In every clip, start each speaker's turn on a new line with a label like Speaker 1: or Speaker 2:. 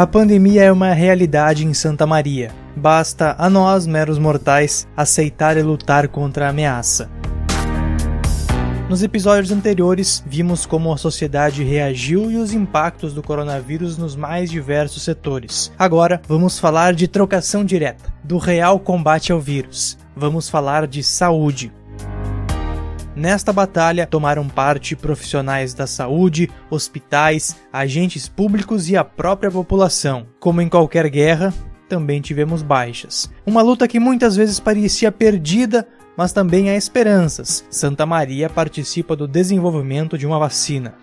Speaker 1: A pandemia é uma realidade em Santa Maria. Basta a nós, meros mortais, aceitar e lutar contra a ameaça. Nos episódios anteriores, vimos como a sociedade reagiu e os impactos do coronavírus nos mais diversos setores. Agora, vamos falar de trocação direta, do real combate ao vírus. Vamos falar de saúde. Nesta batalha tomaram parte profissionais da saúde, hospitais, agentes públicos e a própria população. Como em qualquer guerra, também tivemos baixas. Uma luta que muitas vezes parecia perdida, mas também há esperanças. Santa Maria participa do desenvolvimento de uma vacina.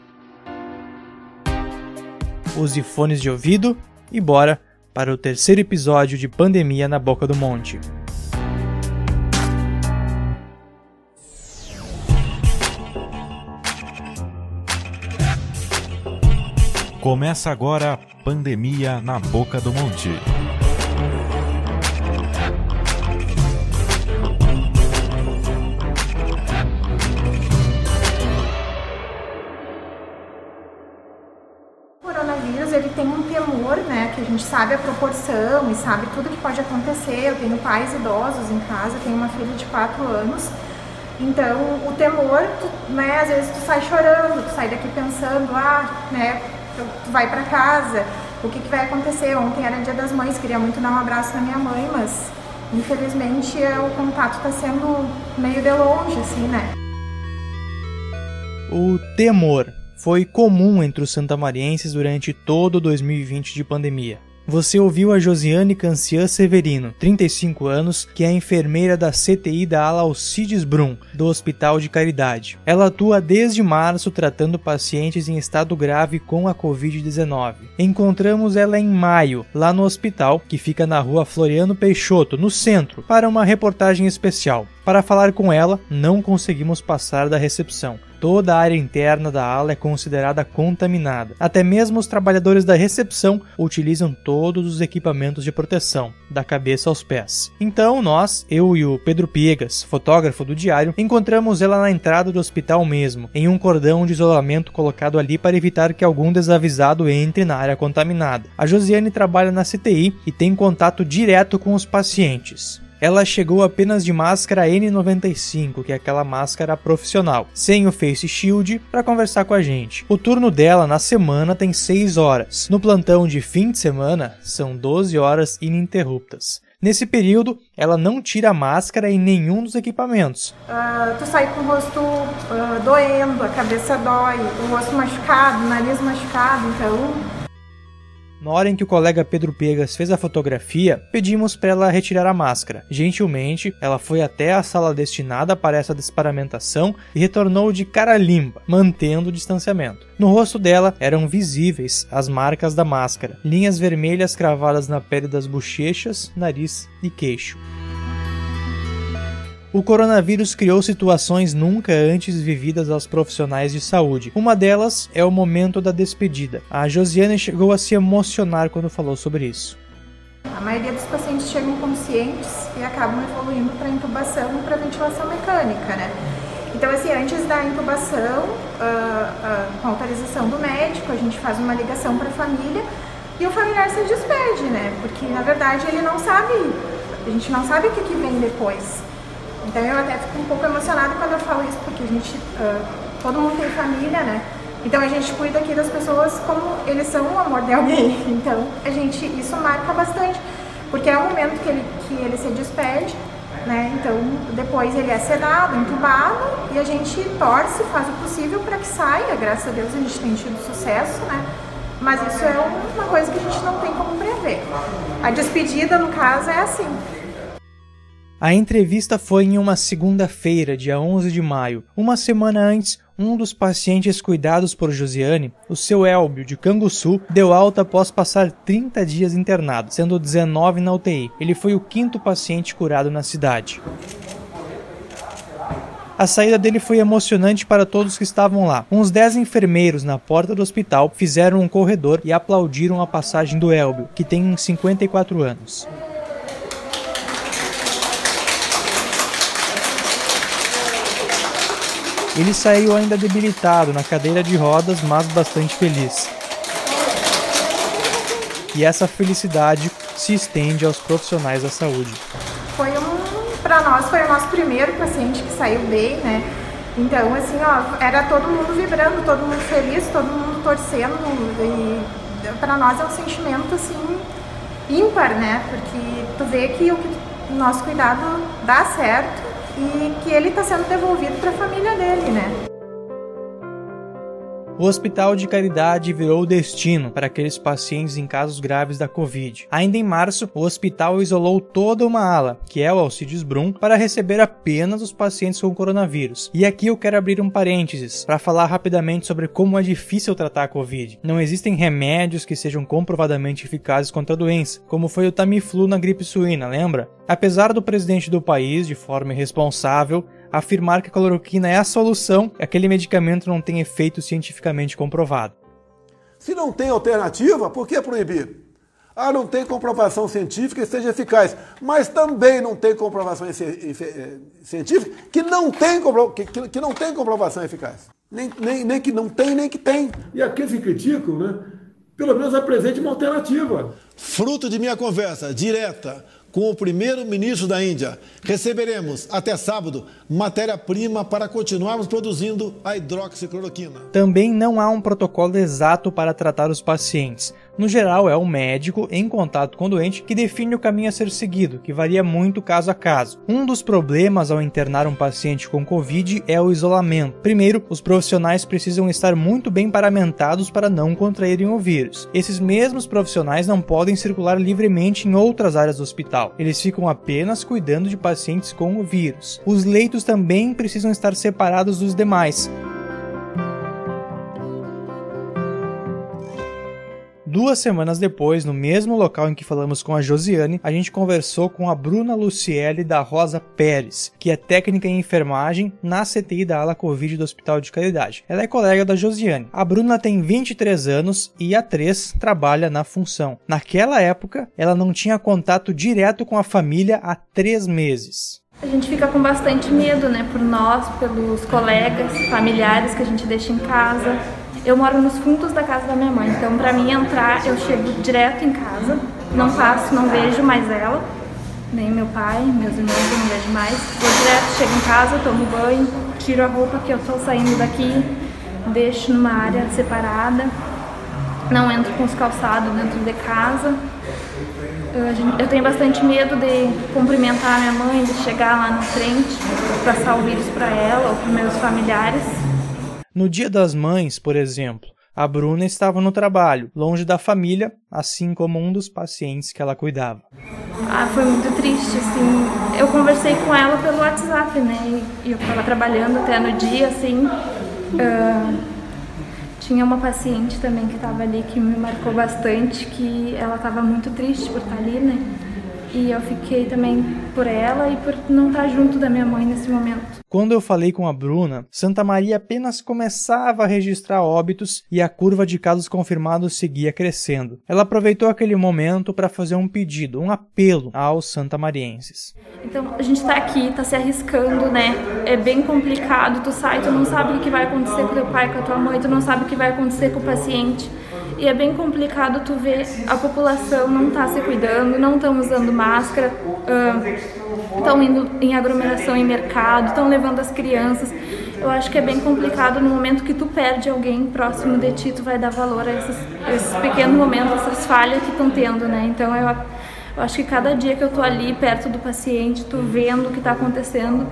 Speaker 1: Use fones de ouvido e bora para o terceiro episódio de Pandemia na Boca do Monte.
Speaker 2: Começa agora a Pandemia na Boca do Monte.
Speaker 3: O coronavírus ele tem um temor, né, que a gente sabe a proporção e sabe tudo que pode acontecer. Eu tenho pais idosos em casa, tenho uma filha de 4 anos. Então, o temor, tu, né, às vezes tu sai chorando, tu sai daqui pensando, ah, né, tu vai para casa, o que, que vai acontecer? Ontem era dia das mães, queria muito dar um abraço na minha mãe, mas infelizmente o contato está sendo meio de longe, assim, né?
Speaker 1: O temor foi comum entre os santamarienses durante todo 2020 de pandemia. Você ouviu a Josiane Cancian Severino, 35 anos, que é enfermeira da CTI da ala Alcides Brum, do Hospital de Caridade. Ela atua desde março tratando pacientes em estado grave com a Covid-19. Encontramos ela em maio, lá no hospital, que fica na rua Floriano Peixoto, no centro, para uma reportagem especial. Para falar com ela, não conseguimos passar da recepção. Toda a área interna da ala é considerada contaminada. Até mesmo os trabalhadores da recepção utilizam todos os equipamentos de proteção, da cabeça aos pés. Então, nós, eu e o Pedro Piegas, fotógrafo do diário, encontramos ela na entrada do hospital mesmo, em um cordão de isolamento colocado ali para evitar que algum desavisado entre na área contaminada. A Josiane trabalha na CTI e tem contato direto com os pacientes. Ela chegou apenas de máscara N95, que é aquela máscara profissional, sem o face shield, para conversar com a gente. O turno dela na semana tem 6 horas. No plantão de fim de semana, são 12 horas ininterruptas. Nesse período, ela não tira a máscara em nenhum dos equipamentos.
Speaker 3: Uh, tu sai com o rosto uh, doendo, a cabeça dói, o rosto machucado, o nariz machucado, então
Speaker 1: na hora em que o colega Pedro Pegas fez a fotografia, pedimos para ela retirar a máscara. Gentilmente, ela foi até a sala destinada para essa desparamentação e retornou de cara limpa, mantendo o distanciamento. No rosto dela eram visíveis as marcas da máscara, linhas vermelhas cravadas na pele das bochechas, nariz e queixo. O coronavírus criou situações nunca antes vividas aos profissionais de saúde. Uma delas é o momento da despedida. A Josiane chegou a se emocionar quando falou sobre isso.
Speaker 3: A maioria dos pacientes chegam conscientes e acabam evoluindo para intubação e para ventilação mecânica, né? Então, assim, antes da intubação, uh, uh, com autorização do médico, a gente faz uma ligação para a família e o familiar se despede, né? Porque, na verdade, ele não sabe, a gente não sabe o que, que vem depois. Então eu até fico um pouco emocionada quando eu falo isso, porque a gente, uh, todo mundo tem família, né? Então a gente cuida aqui das pessoas como eles são o amor de alguém. Então a gente, isso marca bastante, porque é o momento que ele, que ele se despede, né? Então depois ele é sedado, entubado e a gente torce, faz o possível para que saia. Graças a Deus a gente tem tido sucesso, né? Mas isso é uma coisa que a gente não tem como prever. A despedida, no caso, é assim.
Speaker 1: A entrevista foi em uma segunda-feira, dia 11 de maio. Uma semana antes, um dos pacientes cuidados por Josiane, o seu Elbio de Canguçu, deu alta após passar 30 dias internado, sendo 19 na UTI. Ele foi o quinto paciente curado na cidade. A saída dele foi emocionante para todos que estavam lá. Uns 10 enfermeiros na porta do hospital fizeram um corredor e aplaudiram a passagem do Elbio, que tem 54 anos. Ele saiu ainda debilitado na cadeira de rodas, mas bastante feliz. e essa felicidade se estende aos profissionais da saúde.
Speaker 3: Foi um, para nós foi o nosso primeiro paciente que saiu bem, né? Então, assim, ó, era todo mundo vibrando, todo mundo feliz, todo mundo torcendo e para nós é um sentimento assim ímpar, né? Porque tu vê que o, nosso cuidado dá certo e que ele está sendo devolvido para a família dele, né?
Speaker 1: O Hospital de Caridade virou destino para aqueles pacientes em casos graves da Covid. Ainda em março, o hospital isolou toda uma ala, que é o Alcides Brum, para receber apenas os pacientes com coronavírus. E aqui eu quero abrir um parênteses para falar rapidamente sobre como é difícil tratar a Covid. Não existem remédios que sejam comprovadamente eficazes contra a doença, como foi o Tamiflu na gripe suína, lembra? Apesar do presidente do país, de forma irresponsável, afirmar que a cloroquina é a solução, aquele medicamento não tem efeito cientificamente comprovado.
Speaker 4: Se não tem alternativa, por que proibir? Ah, não tem comprovação científica que seja eficaz, mas também não tem comprovação eh, científica que não tem, que, que não tem comprovação eficaz. Nem, nem, nem que não tem, nem que tem. E aqueles que criticam, né? Pelo menos apresente uma alternativa. Fruto de minha conversa direta com o primeiro-ministro da Índia. Receberemos, até sábado, matéria-prima para continuarmos produzindo a hidroxicloroquina.
Speaker 1: Também não há um protocolo exato para tratar os pacientes. No geral, é o médico em contato com o doente que define o caminho a ser seguido, que varia muito caso a caso. Um dos problemas ao internar um paciente com Covid é o isolamento. Primeiro, os profissionais precisam estar muito bem paramentados para não contraírem o vírus. Esses mesmos profissionais não podem circular livremente em outras áreas do hospital. Eles ficam apenas cuidando de pacientes com o vírus. Os leitos também precisam estar separados dos demais. Duas semanas depois, no mesmo local em que falamos com a Josiane, a gente conversou com a Bruna Luciele da Rosa Pérez, que é técnica em enfermagem na CTI da ala Covid do Hospital de Caridade. Ela é colega da Josiane. A Bruna tem 23 anos e há 3 trabalha na função. Naquela época, ela não tinha contato direto com a família há 3 meses.
Speaker 5: A gente fica com bastante medo, né, por nós, pelos colegas, familiares que a gente deixa em casa, eu moro nos fundos da casa da minha mãe, então para mim entrar eu chego direto em casa, não passo, não vejo mais ela, nem meu pai, meus irmãos eu não vejo mais. Vou direto, chego em casa, tomo banho, tiro a roupa que eu tô saindo daqui, deixo numa área separada, não entro com os calçados dentro de casa. Eu tenho bastante medo de cumprimentar a minha mãe, de chegar lá na frente, passar o vírus para ela ou para meus familiares.
Speaker 1: No Dia das Mães, por exemplo, a Bruna estava no trabalho, longe da família, assim como um dos pacientes que ela cuidava.
Speaker 5: Ah, foi muito triste, assim. Eu conversei com ela pelo WhatsApp, né? E eu estava trabalhando até no dia, assim. Uh, tinha uma paciente também que estava ali que me marcou bastante, que ela estava muito triste por estar ali, né? E eu fiquei também por ela e por não estar junto da minha mãe nesse momento.
Speaker 1: Quando eu falei com a Bruna, Santa Maria apenas começava a registrar óbitos e a curva de casos confirmados seguia crescendo. Ela aproveitou aquele momento para fazer um pedido, um apelo aos santamarienses.
Speaker 5: Então, a gente está aqui, está se arriscando, né? É bem complicado, tu sai, tu não sabe o que vai acontecer com teu pai, com a tua mãe, tu não sabe o que vai acontecer com o paciente. E é bem complicado tu ver a população não tá se cuidando, não estão usando máscara, estão uh, indo em aglomeração em mercado, estão levando as crianças. Eu acho que é bem complicado no momento que tu perde alguém próximo de ti, tu vai dar valor a esses, esses pequenos momentos, essas falhas que estão tendo, né? Então eu, eu acho que cada dia que eu tô ali perto do paciente, tu vendo o que está acontecendo,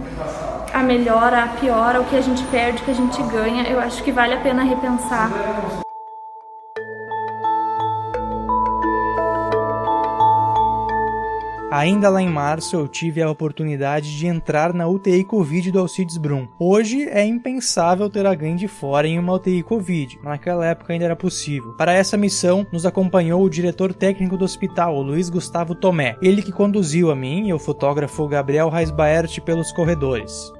Speaker 5: a melhora, a piora, o que a gente perde, o que a gente ganha, eu acho que vale a pena repensar.
Speaker 1: Ainda lá em março eu tive a oportunidade de entrar na UTI Covid do Alcides Brum. Hoje é impensável ter alguém de fora em uma UTI Covid, naquela época ainda era possível. Para essa missão nos acompanhou o diretor técnico do hospital, o Luiz Gustavo Tomé, ele que conduziu a mim e o fotógrafo Gabriel Reisbaert pelos corredores.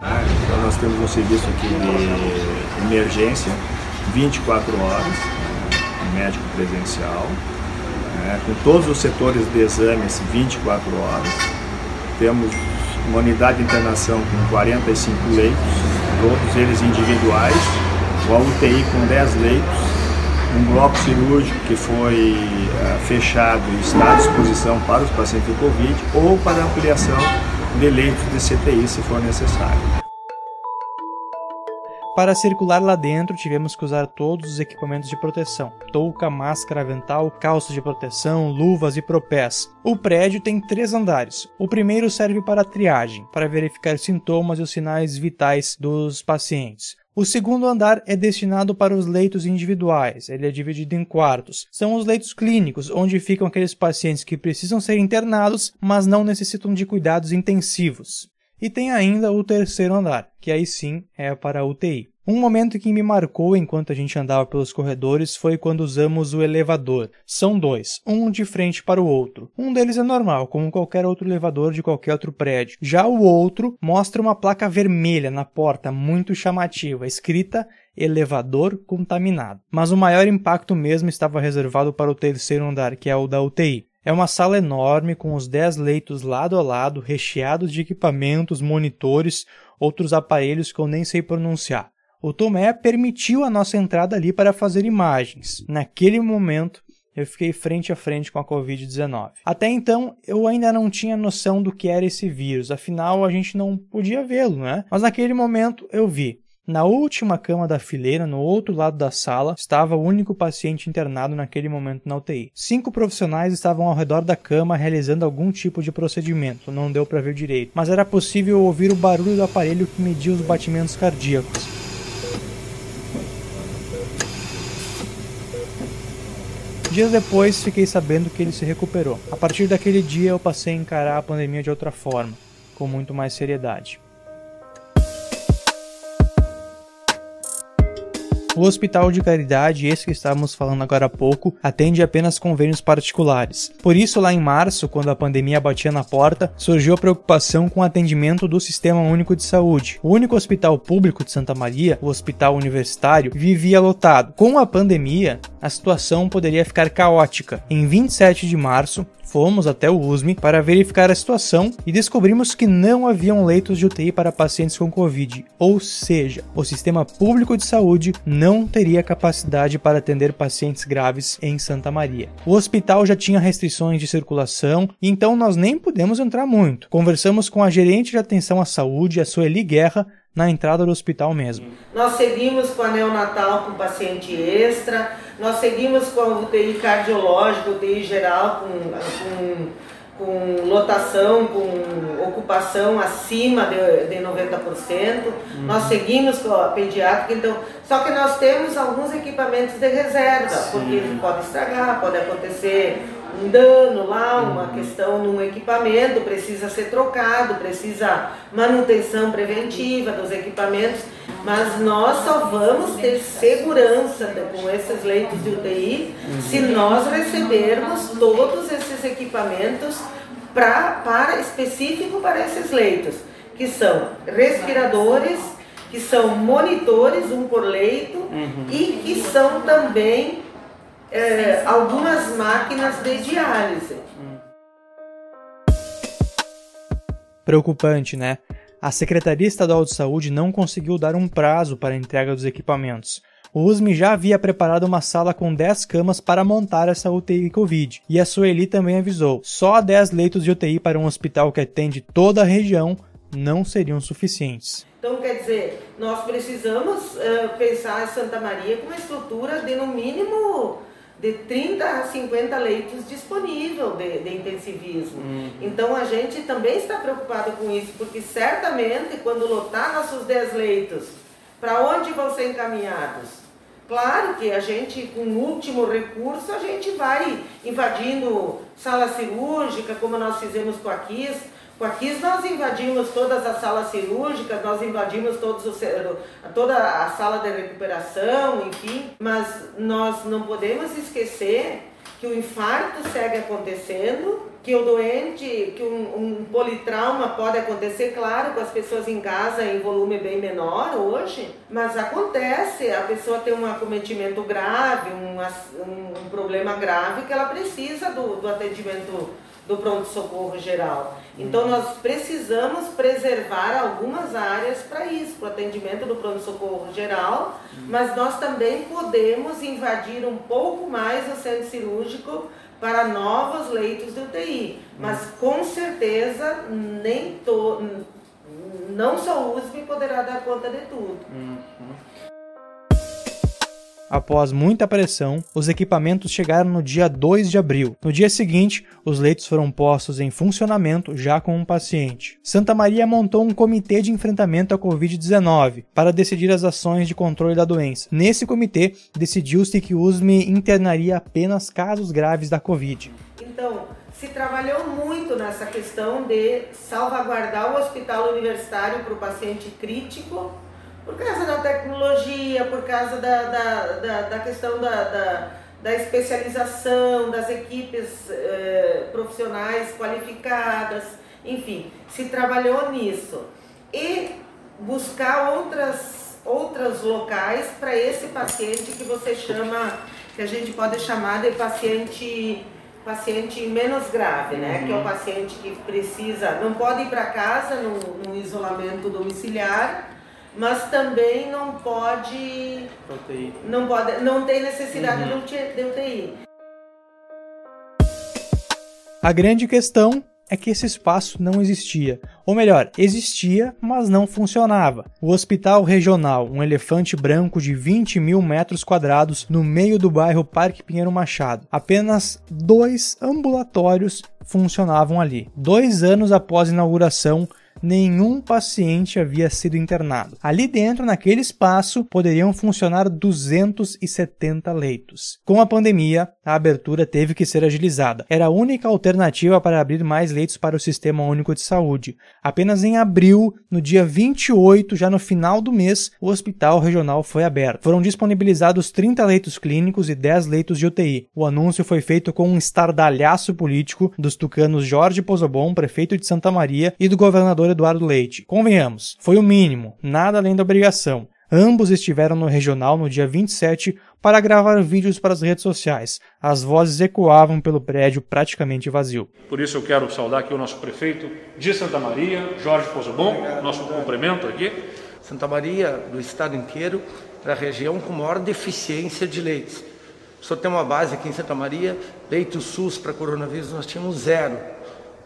Speaker 6: Então nós temos um serviço aqui de emergência, 24 horas, médico presencial, né, com todos os setores de exames 24 horas. Temos uma unidade de internação com 45 leitos, todos eles individuais, uma UTI com 10 leitos um bloco cirúrgico que foi uh, fechado e está à disposição para os pacientes do Covid ou para ampliação de leitos de CTI se for necessário.
Speaker 1: Para circular lá dentro, tivemos que usar todos os equipamentos de proteção: touca, máscara, avental, calças de proteção, luvas e propés. O prédio tem três andares. O primeiro serve para triagem, para verificar sintomas e os sinais vitais dos pacientes. O segundo andar é destinado para os leitos individuais, ele é dividido em quartos. São os leitos clínicos, onde ficam aqueles pacientes que precisam ser internados, mas não necessitam de cuidados intensivos. E tem ainda o terceiro andar, que aí sim é para a UTI. Um momento que me marcou enquanto a gente andava pelos corredores foi quando usamos o elevador. São dois, um de frente para o outro. Um deles é normal, como qualquer outro elevador de qualquer outro prédio. Já o outro mostra uma placa vermelha na porta muito chamativa, escrita elevador contaminado. Mas o maior impacto mesmo estava reservado para o terceiro andar, que é o da UTI. É uma sala enorme com os 10 leitos lado a lado, recheados de equipamentos, monitores, outros aparelhos que eu nem sei pronunciar. O Tomé permitiu a nossa entrada ali para fazer imagens. Naquele momento, eu fiquei frente a frente com a Covid-19. Até então, eu ainda não tinha noção do que era esse vírus, afinal, a gente não podia vê-lo, né? Mas naquele momento, eu vi. Na última cama da fileira, no outro lado da sala, estava o único paciente internado naquele momento na UTI. Cinco profissionais estavam ao redor da cama realizando algum tipo de procedimento, não deu para ver direito, mas era possível ouvir o barulho do aparelho que media os batimentos cardíacos. Dias depois, fiquei sabendo que ele se recuperou. A partir daquele dia, eu passei a encarar a pandemia de outra forma, com muito mais seriedade. O Hospital de Caridade, esse que estávamos falando agora há pouco, atende apenas convênios particulares. Por isso, lá em março, quando a pandemia batia na porta, surgiu a preocupação com o atendimento do Sistema Único de Saúde. O único hospital público de Santa Maria, o Hospital Universitário, vivia lotado. Com a pandemia, a situação poderia ficar caótica. Em 27 de março, fomos até o USME para verificar a situação e descobrimos que não haviam leitos de UTI para pacientes com Covid, ou seja, o sistema público de saúde não teria capacidade para atender pacientes graves em Santa Maria. O hospital já tinha restrições de circulação, então nós nem pudemos entrar muito. Conversamos com a gerente de atenção à saúde, a Sueli Guerra, na entrada do hospital mesmo.
Speaker 7: Nós seguimos com a neonatal com paciente extra, nós seguimos com a UTI cardiológica, UTI geral com, com, com lotação, com ocupação acima de, de 90%. Uhum. Nós seguimos com a pediátrica, então, só que nós temos alguns equipamentos de reserva, Sim. porque pode estragar, pode acontecer um dano lá, uma uhum. questão num equipamento, precisa ser trocado, precisa manutenção preventiva dos equipamentos, mas nós só vamos ter segurança com esses leitos de UTI uhum. se nós recebermos todos esses equipamentos pra, para específico para esses leitos, que são respiradores, que são monitores, um por leito, uhum. e que são também é, algumas máquinas de diálise.
Speaker 1: Preocupante, né? A Secretaria Estadual de Saúde não conseguiu dar um prazo para a entrega dos equipamentos. O USME já havia preparado uma sala com 10 camas para montar essa UTI Covid, e a Sueli também avisou: só 10 leitos de UTI para um hospital que atende toda a região não seriam suficientes.
Speaker 7: Então, quer dizer, nós precisamos uh, pensar Santa Maria com uma estrutura de, no mínimo, de 30 a 50 leitos disponíveis de, de intensivismo. Uhum. Então a gente também está preocupado com isso, porque certamente quando lotar nossos 10 leitos, para onde vão ser encaminhados? Claro que a gente, com o último recurso, a gente vai invadindo sala cirúrgica, como nós fizemos com a KISS, com KISS nós invadimos todas as salas cirúrgicas, nós invadimos todos os, toda a sala de recuperação, enfim, mas nós não podemos esquecer que o infarto segue acontecendo, que o doente, que um, um, politrauma pode acontecer, claro, com as pessoas em casa em volume bem menor hoje, mas acontece, a pessoa tem um acometimento grave, um, um, um problema grave que ela precisa do, do atendimento do pronto-socorro geral. Então nós precisamos preservar algumas áreas para isso, para o atendimento do pronto-socorro geral, mas nós também podemos invadir um pouco mais o centro cirúrgico para novos leitos de UTI. Mas com certeza nem to, não só o USP poderá dar conta de tudo.
Speaker 1: Após muita pressão, os equipamentos chegaram no dia 2 de abril. No dia seguinte, os leitos foram postos em funcionamento já com um paciente. Santa Maria montou um comitê de enfrentamento à Covid-19 para decidir as ações de controle da doença. Nesse comitê, decidiu-se que USME internaria apenas casos graves da Covid.
Speaker 7: Então, se trabalhou muito nessa questão de salvaguardar o hospital universitário para o paciente crítico por causa da tecnologia, por causa da, da, da, da questão da, da, da, especialização, das equipes eh, profissionais qualificadas, enfim, se trabalhou nisso. E buscar outras, outros locais para esse paciente que você chama, que a gente pode chamar de paciente paciente menos grave, né? Uhum. Que é o uhum. paciente que precisa, não pode ir para casa no, no isolamento domiciliar, mas também não pode UTI. não pode não tem necessidade uhum. de UTI.
Speaker 1: A grande questão é que esse espaço não existia. Ou melhor, existia, mas não funcionava. O Hospital Regional, um elefante branco de 20 mil metros quadrados no meio do bairro Parque Pinheiro Machado. Apenas dois ambulatórios funcionavam ali. Dois anos após a inauguração, nenhum paciente havia sido internado. Ali dentro, naquele espaço, poderiam funcionar 270 leitos. Com a pandemia, a abertura teve que ser agilizada. Era a única alternativa para abrir mais leitos para o Sistema Único de Saúde. Apenas em abril, no dia 28, já no final do mês, o hospital regional foi aberto. Foram disponibilizados 30 leitos clínicos e 10 leitos de UTI. O anúncio foi feito com um estardalhaço político dos tucanos Jorge Pozobon, prefeito de Santa Maria, e do governador Eduardo Leite. Convenhamos, foi o mínimo, nada além da obrigação. Ambos estiveram no regional no dia 27 para gravar vídeos para as redes sociais. As vozes ecoavam pelo prédio praticamente vazio.
Speaker 8: Por isso eu quero saudar aqui o nosso prefeito de Santa Maria, Jorge Pozobon, nosso cumprimento aqui.
Speaker 9: Santa Maria, do estado inteiro, é a região com maior deficiência de leitos. O senhor tem uma base aqui em Santa Maria, leitos SUS para coronavírus nós tínhamos zero.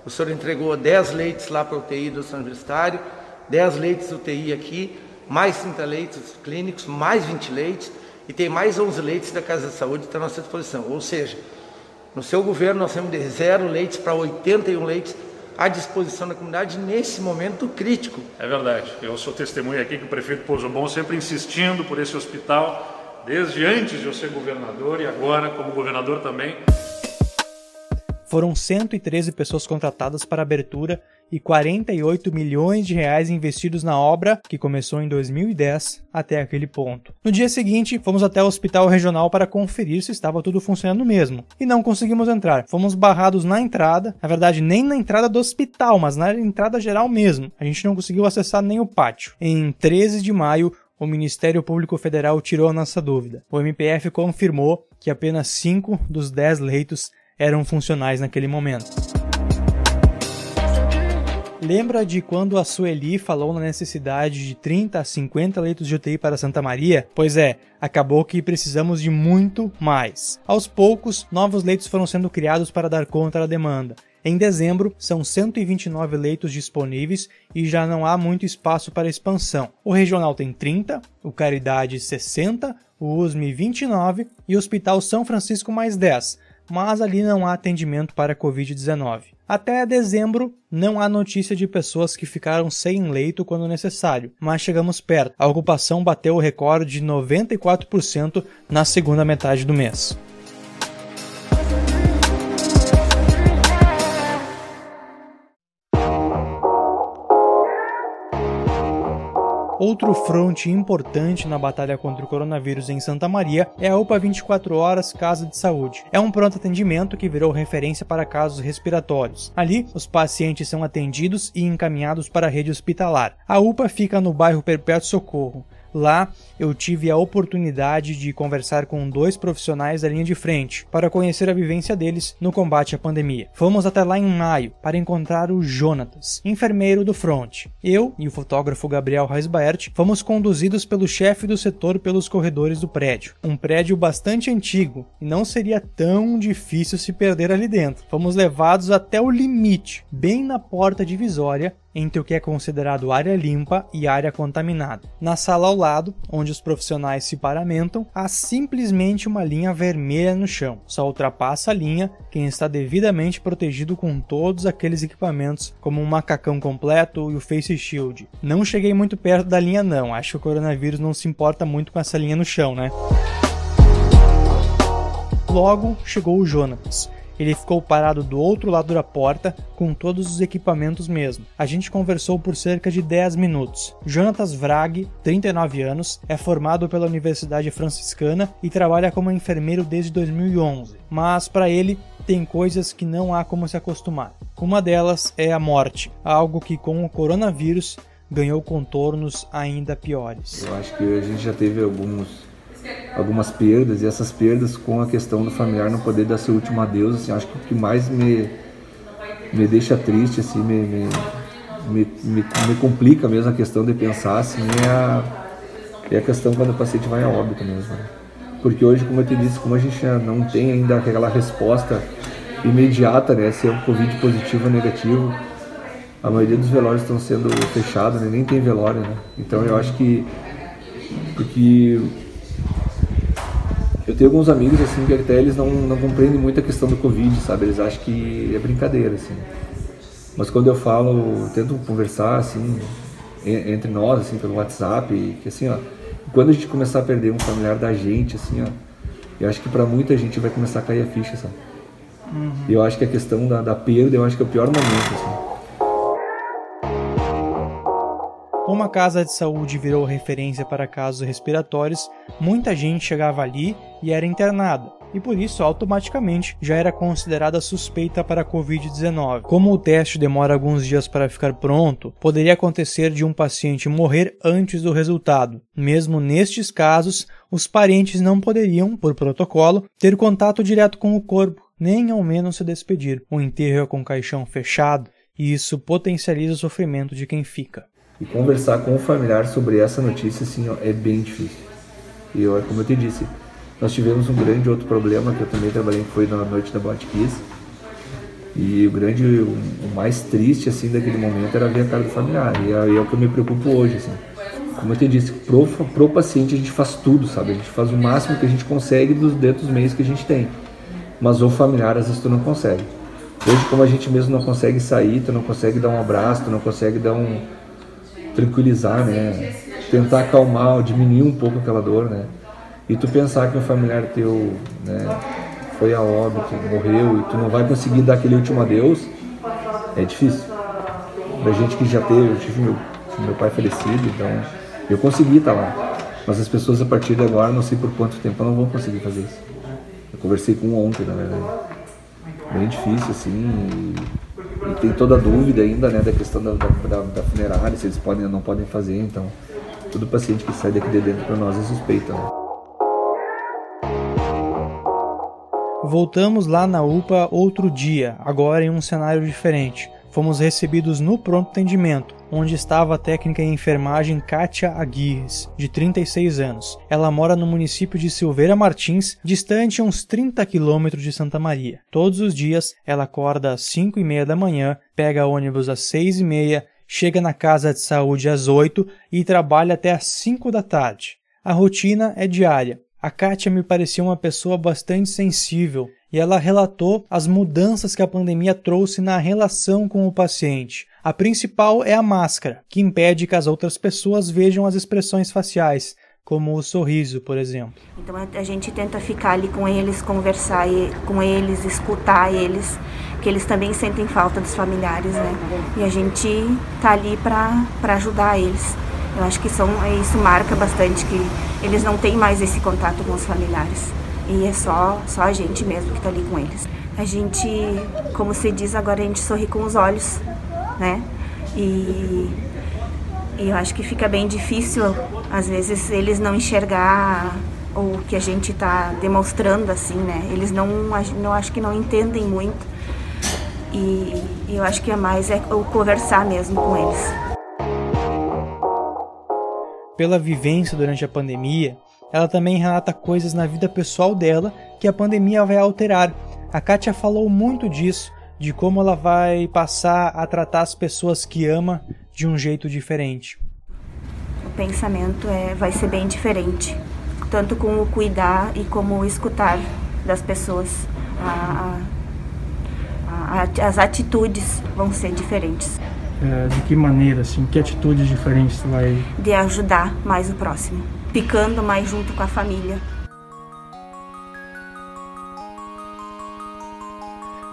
Speaker 9: O senhor entregou 10 leitos lá para a UTI do São Universitário, 10 leitos UTI aqui, mais 30 leitos clínicos, mais 20 leitos e tem mais 11 leitos da Casa de Saúde que está à nossa disposição. Ou seja, no seu governo nós temos de zero leitos para 81 leitos à disposição da comunidade nesse momento crítico.
Speaker 8: É verdade. Eu sou testemunha aqui que o prefeito Pouso Bom sempre insistindo por esse hospital, desde antes de eu ser governador e agora como governador também.
Speaker 1: Foram 113 pessoas contratadas para a abertura e 48 milhões de reais investidos na obra, que começou em 2010 até aquele ponto. No dia seguinte, fomos até o hospital regional para conferir se estava tudo funcionando mesmo, e não conseguimos entrar. Fomos barrados na entrada, na verdade nem na entrada do hospital, mas na entrada geral mesmo. A gente não conseguiu acessar nem o pátio. Em 13 de maio, o Ministério Público Federal tirou a nossa dúvida. O MPF confirmou que apenas 5 dos 10 leitos eram funcionais naquele momento. Lembra de quando a Sueli falou na necessidade de 30 a 50 leitos de UTI para Santa Maria? Pois é, acabou que precisamos de muito mais. Aos poucos, novos leitos foram sendo criados para dar conta da demanda. Em dezembro, são 129 leitos disponíveis e já não há muito espaço para expansão. O regional tem 30, o Caridade 60, o USME 29 e o Hospital São Francisco mais 10 mas ali não há atendimento para Covid-19. Até dezembro, não há notícia de pessoas que ficaram sem leito quando necessário, mas chegamos perto. A ocupação bateu o recorde de 94% na segunda metade do mês. Outro fronte importante na batalha contra o coronavírus em Santa Maria é a UPA 24 Horas Casa de Saúde. É um pronto atendimento que virou referência para casos respiratórios. Ali, os pacientes são atendidos e encaminhados para a rede hospitalar. A UPA fica no bairro Perpétuo Socorro. Lá, eu tive a oportunidade de conversar com dois profissionais da linha de frente para conhecer a vivência deles no combate à pandemia. Fomos até lá em maio para encontrar o Jonatas, enfermeiro do front. Eu e o fotógrafo Gabriel Reisbaert fomos conduzidos pelo chefe do setor pelos corredores do prédio. Um prédio bastante antigo e não seria tão difícil se perder ali dentro. Fomos levados até o limite, bem na porta divisória entre o que é considerado área limpa e área contaminada. Na sala ao lado, onde os profissionais se paramentam, há simplesmente uma linha vermelha no chão. Só ultrapassa a linha quem está devidamente protegido com todos aqueles equipamentos, como um macacão completo e o face shield. Não cheguei muito perto da linha não, acho que o coronavírus não se importa muito com essa linha no chão, né? Logo chegou o Jonas ele ficou parado do outro lado da porta com todos os equipamentos mesmo. A gente conversou por cerca de 10 minutos. Jonatas Vrag, 39 anos, é formado pela Universidade Franciscana e trabalha como enfermeiro desde 2011. Mas para ele tem coisas que não há como se acostumar. Uma delas é a morte, algo que com o coronavírus ganhou contornos ainda piores.
Speaker 10: Eu acho que a gente já teve alguns algumas perdas e essas perdas com a questão do familiar não poder dar seu último adeus, assim, acho que o que mais me, me deixa triste, assim, me, me, me, me, me complica mesmo a questão de pensar, assim, é a, é a questão quando o paciente vai a óbito mesmo. Né? Porque hoje, como eu te disse, como a gente não tem ainda aquela resposta imediata, né, se é um Covid positivo ou negativo, a maioria dos velórios estão sendo fechados, né, nem tem velório, né? Então eu acho que porque eu tenho alguns amigos assim que até eles não, não compreendem muito a questão do Covid, sabe? Eles acham que é brincadeira, assim. Mas quando eu falo, tento conversar assim entre nós, assim, pelo WhatsApp, que assim, ó, quando a gente começar a perder um familiar da gente, assim, ó, eu acho que para muita gente vai começar a cair a ficha, sabe? Uhum. Eu acho que a questão da, da perda, eu acho que é o pior momento, assim.
Speaker 1: Como a casa de saúde virou referência para casos respiratórios, muita gente chegava ali e era internada, e por isso automaticamente já era considerada suspeita para a Covid-19. Como o teste demora alguns dias para ficar pronto, poderia acontecer de um paciente morrer antes do resultado. Mesmo nestes casos, os parentes não poderiam, por protocolo, ter contato direto com o corpo, nem ao menos se despedir. O enterro é com caixão fechado, e isso potencializa o sofrimento de quem fica.
Speaker 10: E conversar com o familiar sobre essa notícia, assim, ó, é bem difícil. E eu, como eu te disse, nós tivemos um grande outro problema que eu também trabalhei, que foi na noite da Boate Kiss. E o grande, o, mais triste, assim, daquele momento era ver a cara do familiar. E é, é o que eu me preocupo hoje, assim. Como eu te disse, pro, pro paciente a gente faz tudo, sabe? A gente faz o máximo que a gente consegue dos, dentro dos meios que a gente tem. Mas o familiar, às vezes, tu não consegue. Hoje, como a gente mesmo não consegue sair, tu não consegue dar um abraço, tu não consegue dar um tranquilizar, né? Tentar acalmar, diminuir um pouco aquela dor, né? E tu pensar que um familiar teu, né, foi a óbito, morreu e tu não vai conseguir dar aquele último adeus, é difícil. Pra gente que já teve, eu tive meu, meu pai falecido, então eu consegui estar lá. Mas as pessoas a partir de agora, não sei por quanto tempo, não vão conseguir fazer isso. Eu conversei com um ontem, na verdade. Bem difícil, assim. E tem toda a dúvida ainda né, da questão da, da, da, funerária, se eles podem ou não podem fazer. Então, todo paciente que sai daqui de dentro para nós é suspeita. Né?
Speaker 1: Voltamos lá na UPA outro dia, agora em um cenário diferente. Fomos recebidos no pronto atendimento, onde estava a técnica em enfermagem Kátia Aguirres, de 36 anos. Ela mora no município de Silveira Martins, distante uns 30 quilômetros de Santa Maria. Todos os dias, ela acorda às 5 e meia da manhã, pega ônibus às 6 e meia, chega na casa de saúde às 8 e trabalha até às 5 da tarde. A rotina é diária. A Kátia me parecia uma pessoa bastante sensível, e ela relatou as mudanças que a pandemia trouxe na relação com o paciente. A principal é a máscara, que impede que as outras pessoas vejam as expressões faciais, como o sorriso, por exemplo.
Speaker 11: Então a gente tenta ficar ali com eles, conversar com eles, escutar eles, que eles também sentem falta dos familiares, né? E a gente tá ali para ajudar eles. Eu acho que são, isso marca bastante que eles não têm mais esse contato com os familiares. E é só, só a gente mesmo que tá ali com eles. A gente, como se diz agora, a gente sorri com os olhos, né? E, e eu acho que fica bem difícil às vezes eles não enxergar o que a gente está demonstrando assim, né? Eles não, não acho que não entendem muito e, e eu acho que é mais é o conversar mesmo com eles.
Speaker 1: Pela vivência durante a pandemia, ela também relata coisas na vida pessoal dela que a pandemia vai alterar. A Kátia falou muito disso, de como ela vai passar a tratar as pessoas que ama de um jeito diferente.
Speaker 11: O pensamento é, vai ser bem diferente, tanto com o cuidar e como o escutar das pessoas. A, a, a, as atitudes vão ser diferentes.
Speaker 12: É, de que maneira, assim, que atitudes diferentes vai...
Speaker 11: De ajudar mais o próximo, ficando mais junto com a família.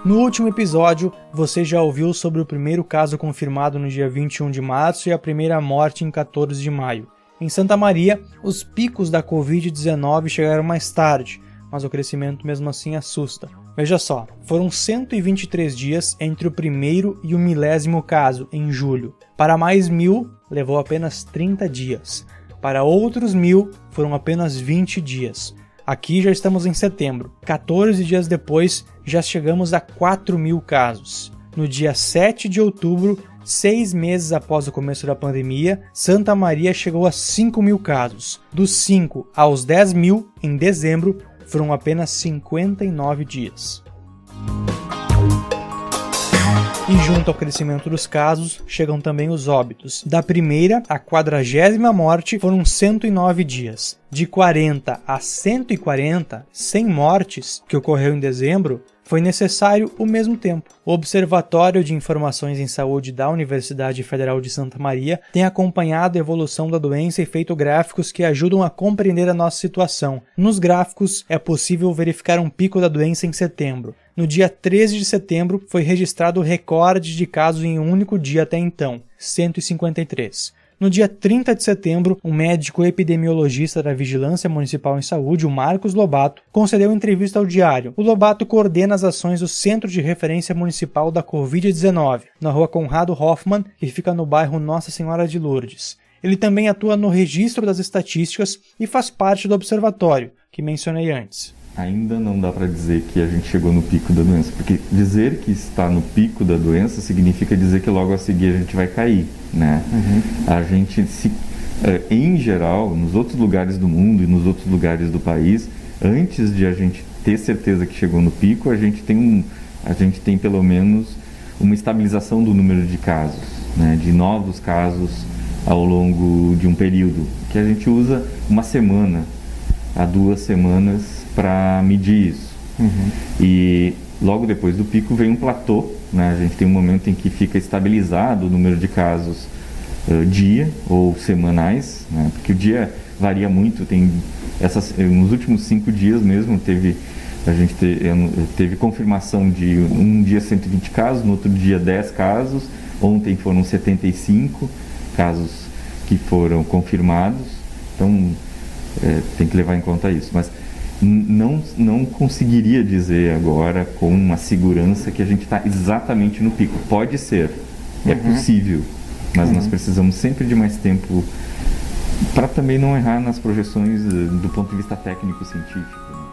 Speaker 1: No último episódio, você já ouviu sobre o primeiro caso confirmado no dia 21 de março e a primeira morte em 14 de maio. Em Santa Maria, os picos da Covid-19 chegaram mais tarde, mas o crescimento mesmo assim assusta. Veja só, foram 123 dias entre o primeiro e o milésimo caso, em julho. Para mais mil, levou apenas 30 dias. Para outros mil, foram apenas 20 dias. Aqui já estamos em setembro. 14 dias depois, já chegamos a 4 mil casos. No dia 7 de outubro, seis meses após o começo da pandemia, Santa Maria chegou a 5 mil casos. Dos 5 aos 10 mil, em dezembro, foram apenas 59 dias. E junto ao crescimento dos casos, chegam também os óbitos. Da primeira à quadragésima morte foram 109 dias. De 40 a 140, 100 mortes, que ocorreu em dezembro, foi necessário o mesmo tempo. O Observatório de Informações em Saúde da Universidade Federal de Santa Maria tem acompanhado a evolução da doença e feito gráficos que ajudam a compreender a nossa situação. Nos gráficos é possível verificar um pico da doença em setembro. No dia 13 de setembro, foi registrado o recorde de casos em um único dia até então, 153. No dia 30 de setembro, um médico epidemiologista da Vigilância Municipal em Saúde, o Marcos Lobato, concedeu entrevista ao Diário. O Lobato coordena as ações do Centro de Referência Municipal da Covid-19, na rua Conrado Hoffman, que fica no bairro Nossa Senhora de Lourdes. Ele também atua no registro das estatísticas e faz parte do observatório, que mencionei antes
Speaker 13: ainda não dá para dizer que a gente chegou no pico da doença, porque dizer que está no pico da doença significa dizer que logo a seguir a gente vai cair, né? Uhum. A gente se, eh, em geral, nos outros lugares do mundo e nos outros lugares do país, antes de a gente ter certeza que chegou no pico, a gente tem um, a gente tem pelo menos uma estabilização do número de casos, né? De novos casos ao longo de um período que a gente usa uma semana a duas semanas para medir isso. Uhum. E logo depois do pico vem um platô, né? A gente tem um momento em que fica estabilizado o número de casos uh, dia ou semanais, né? Porque o dia varia muito, tem essas nos últimos cinco dias mesmo teve a gente te, teve confirmação de um dia 120 casos, no outro dia 10 casos, ontem foram 75 casos que foram confirmados, então é, tem que levar em conta isso. Mas não, não conseguiria dizer agora com uma segurança que a gente está exatamente no pico. Pode ser, é uhum. possível, mas uhum. nós precisamos sempre de mais tempo para também não errar nas projeções eh, do ponto de vista técnico-científico. Né?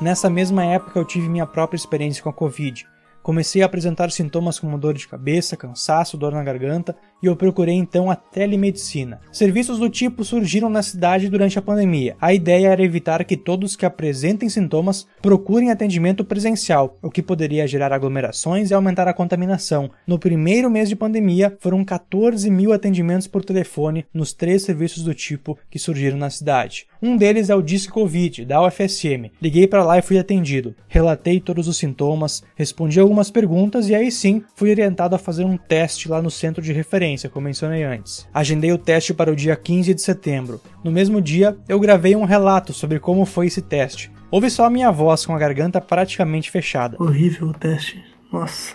Speaker 1: Nessa mesma época eu tive minha própria experiência com a Covid. Comecei a apresentar sintomas como dor de cabeça, cansaço, dor na garganta e eu procurei então a telemedicina. Serviços do tipo surgiram na cidade durante a pandemia. A ideia era evitar que todos que apresentem sintomas procurem atendimento presencial, o que poderia gerar aglomerações e aumentar a contaminação. No primeiro mês de pandemia, foram 14 mil atendimentos por telefone nos três serviços do tipo que surgiram na cidade. Um deles é o Disque Covid, da UFSM. Liguei para lá e fui atendido. Relatei todos os sintomas, respondi algumas perguntas e aí sim fui orientado a fazer um teste lá no centro de referência, como mencionei antes. Agendei o teste para o dia 15 de setembro. No mesmo dia, eu gravei um relato sobre como foi esse teste. Ouvi só a minha voz com a garganta praticamente fechada.
Speaker 12: Horrível o teste. Nossa,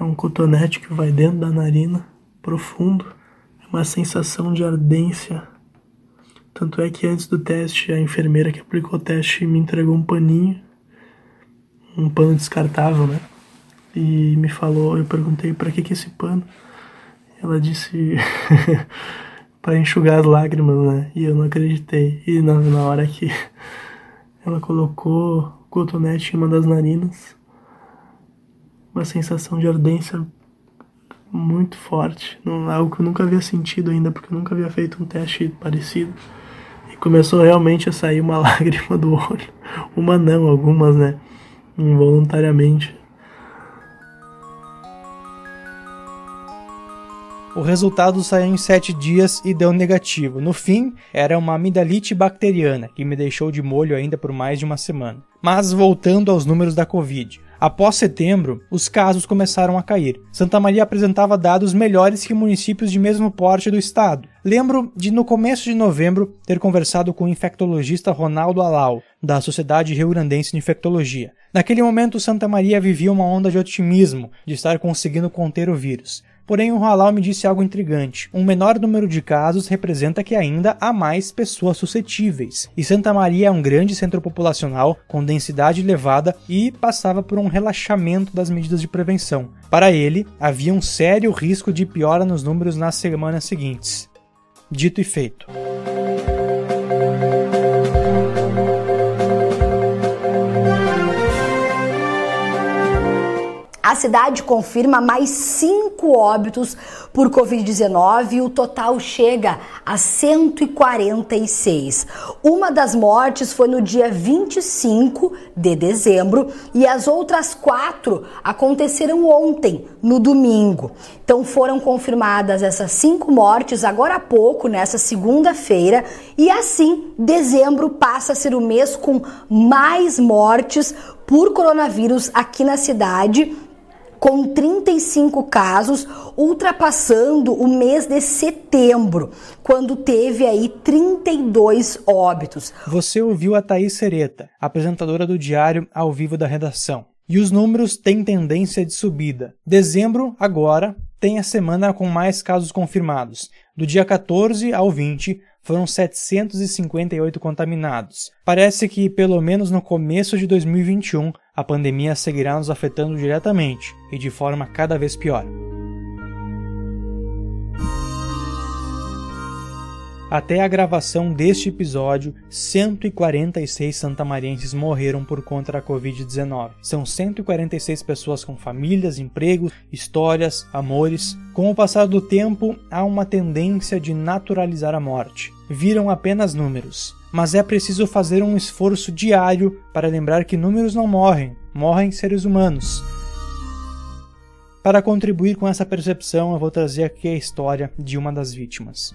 Speaker 12: é um cotonete que vai dentro da narina, profundo. É uma sensação de ardência tanto é que antes do teste, a enfermeira que aplicou o teste me entregou um paninho, um pano descartável, né? E me falou, eu perguntei para que que esse pano? Ela disse para enxugar as lágrimas, né? E eu não acreditei. E na, na hora que ela colocou o cotonete em uma das narinas, uma sensação de ardência muito forte, não, algo que eu nunca havia sentido ainda, porque eu nunca havia feito um teste parecido. E começou realmente a sair uma lágrima do olho. Uma não, algumas, né? Involuntariamente.
Speaker 1: O resultado saiu em 7 dias e deu negativo. No fim, era uma amidalite bacteriana, que me deixou de molho ainda por mais de uma semana. Mas voltando aos números da Covid. Após setembro, os casos começaram a cair. Santa Maria apresentava dados melhores que municípios de mesmo porte do estado. Lembro de, no começo de novembro, ter conversado com o infectologista Ronaldo Alau, da Sociedade Rio Grandense de Infectologia. Naquele momento, Santa Maria vivia uma onda de otimismo de estar conseguindo conter o vírus. Porém, o Halal me disse algo intrigante. Um menor número de casos representa que ainda há mais pessoas suscetíveis. E Santa Maria é um grande centro populacional com densidade elevada e passava por um relaxamento das medidas de prevenção. Para ele, havia um sério risco de piora nos números nas semanas seguintes. Dito e feito.
Speaker 14: A cidade confirma mais cinco óbitos por Covid-19 e o total chega a 146. Uma das mortes foi no dia 25 de dezembro e as outras quatro aconteceram ontem, no domingo. Então foram confirmadas essas cinco mortes agora há pouco, nessa segunda-feira, e assim dezembro passa a ser o mês com mais mortes por coronavírus aqui na cidade com 35 casos, ultrapassando o mês de setembro, quando teve aí 32 óbitos.
Speaker 1: Você ouviu a Thaís Sereta, apresentadora do Diário ao vivo da redação. E os números têm tendência de subida. Dezembro, agora, tem a semana com mais casos confirmados. Do dia 14 ao 20, foram 758 contaminados. Parece que, pelo menos no começo de 2021, a pandemia seguirá nos afetando diretamente e de forma cada vez pior. Até a gravação deste episódio, 146 santamarienses morreram por conta da Covid-19. São 146 pessoas com famílias, empregos, histórias, amores. Com o passar do tempo, há uma tendência de naturalizar a morte. Viram apenas números. Mas é preciso fazer um esforço diário para lembrar que números não morrem, morrem seres humanos. Para contribuir com essa percepção, eu vou trazer aqui a história de uma das vítimas.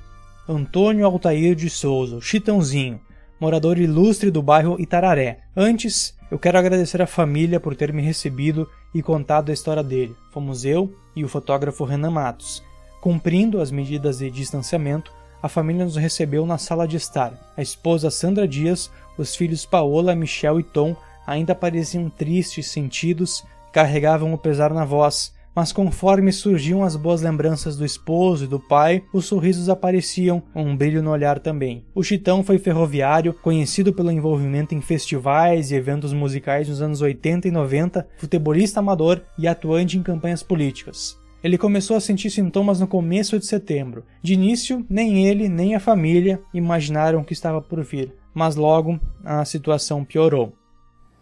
Speaker 1: Antônio Altair de Souza, Chitãozinho, morador ilustre do bairro Itararé. Antes, eu quero agradecer à família por ter me recebido e contado a história dele. Fomos eu e o fotógrafo Renan Matos. Cumprindo as medidas de distanciamento, a família nos recebeu na sala de estar. A esposa Sandra Dias, os filhos Paola, Michel e Tom ainda pareciam tristes, sentidos, carregavam o pesar na voz mas conforme surgiam as boas lembranças do esposo e do pai, os sorrisos apareciam, um brilho no olhar também. O Chitão foi ferroviário, conhecido pelo envolvimento em festivais e eventos musicais nos anos 80 e 90, futebolista amador e atuante em campanhas políticas. Ele começou a sentir sintomas no começo de setembro. De início, nem ele nem a família imaginaram o que estava por vir, mas logo a situação piorou.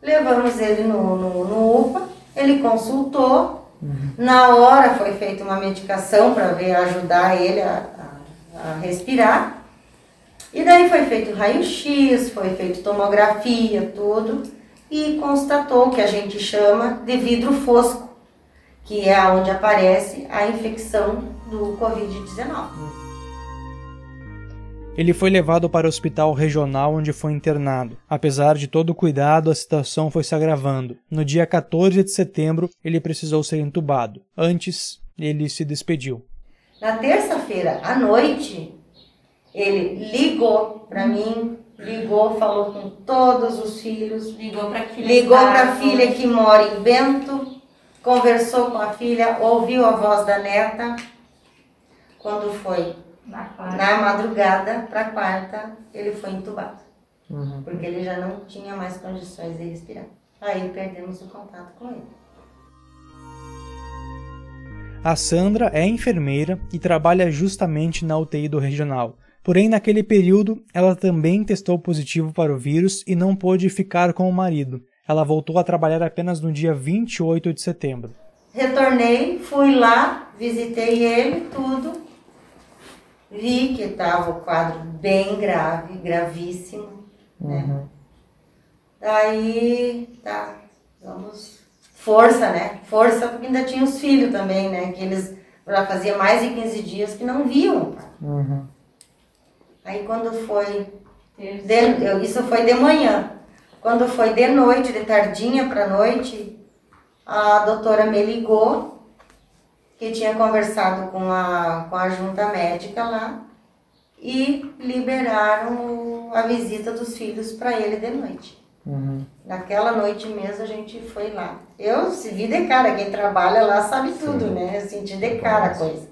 Speaker 15: Levamos ele no, no, no UPA, ele consultou, Uhum. Na hora foi feita uma medicação para ver ajudar ele a, a, a, respirar. E daí foi feito raio-x, foi feito tomografia, tudo, e constatou o que a gente chama de vidro fosco, que é onde aparece a infecção do Covid-19.
Speaker 1: Ele foi levado para o hospital regional onde foi internado. Apesar de todo o cuidado, a situação foi se agravando. No dia 14 de setembro, ele precisou ser entubado. Antes, ele se despediu.
Speaker 15: Na terça-feira à noite, ele ligou para mim, ligou, falou com todos os filhos, ligou para filha, ligou para a filha que mora em Bento, conversou com a filha, ouviu a voz da neta. Quando foi na, Na madrugada para quarta, ele foi entubado. Uhum. Porque ele já não tinha mais condições de respirar. Aí perdemos o contato com ele.
Speaker 1: A Sandra é enfermeira e trabalha justamente na UTI do regional. Porém, naquele período, ela também testou positivo para o vírus e não pôde ficar com o marido. Ela voltou a trabalhar apenas no dia 28 de setembro.
Speaker 15: Retornei, fui lá, visitei ele, tudo. Vi que estava o quadro bem grave, gravíssimo. Né? Daí, tá, vamos. Força, né? Força, porque ainda tinha os filhos também, né? Que eles já fazia mais de 15 dias que não viam.
Speaker 12: Uhum.
Speaker 15: Aí quando foi. de- eu- isso foi de manhã. Quando foi de noite, de tardinha para noite, a doutora me ligou que tinha conversado com a, com a junta médica lá e liberaram a visita dos filhos para ele de noite.
Speaker 12: Uhum.
Speaker 15: Naquela noite mesmo a gente foi lá. Eu se vi de cara, quem trabalha lá sabe tudo, né? Eu senti de cara a coisa.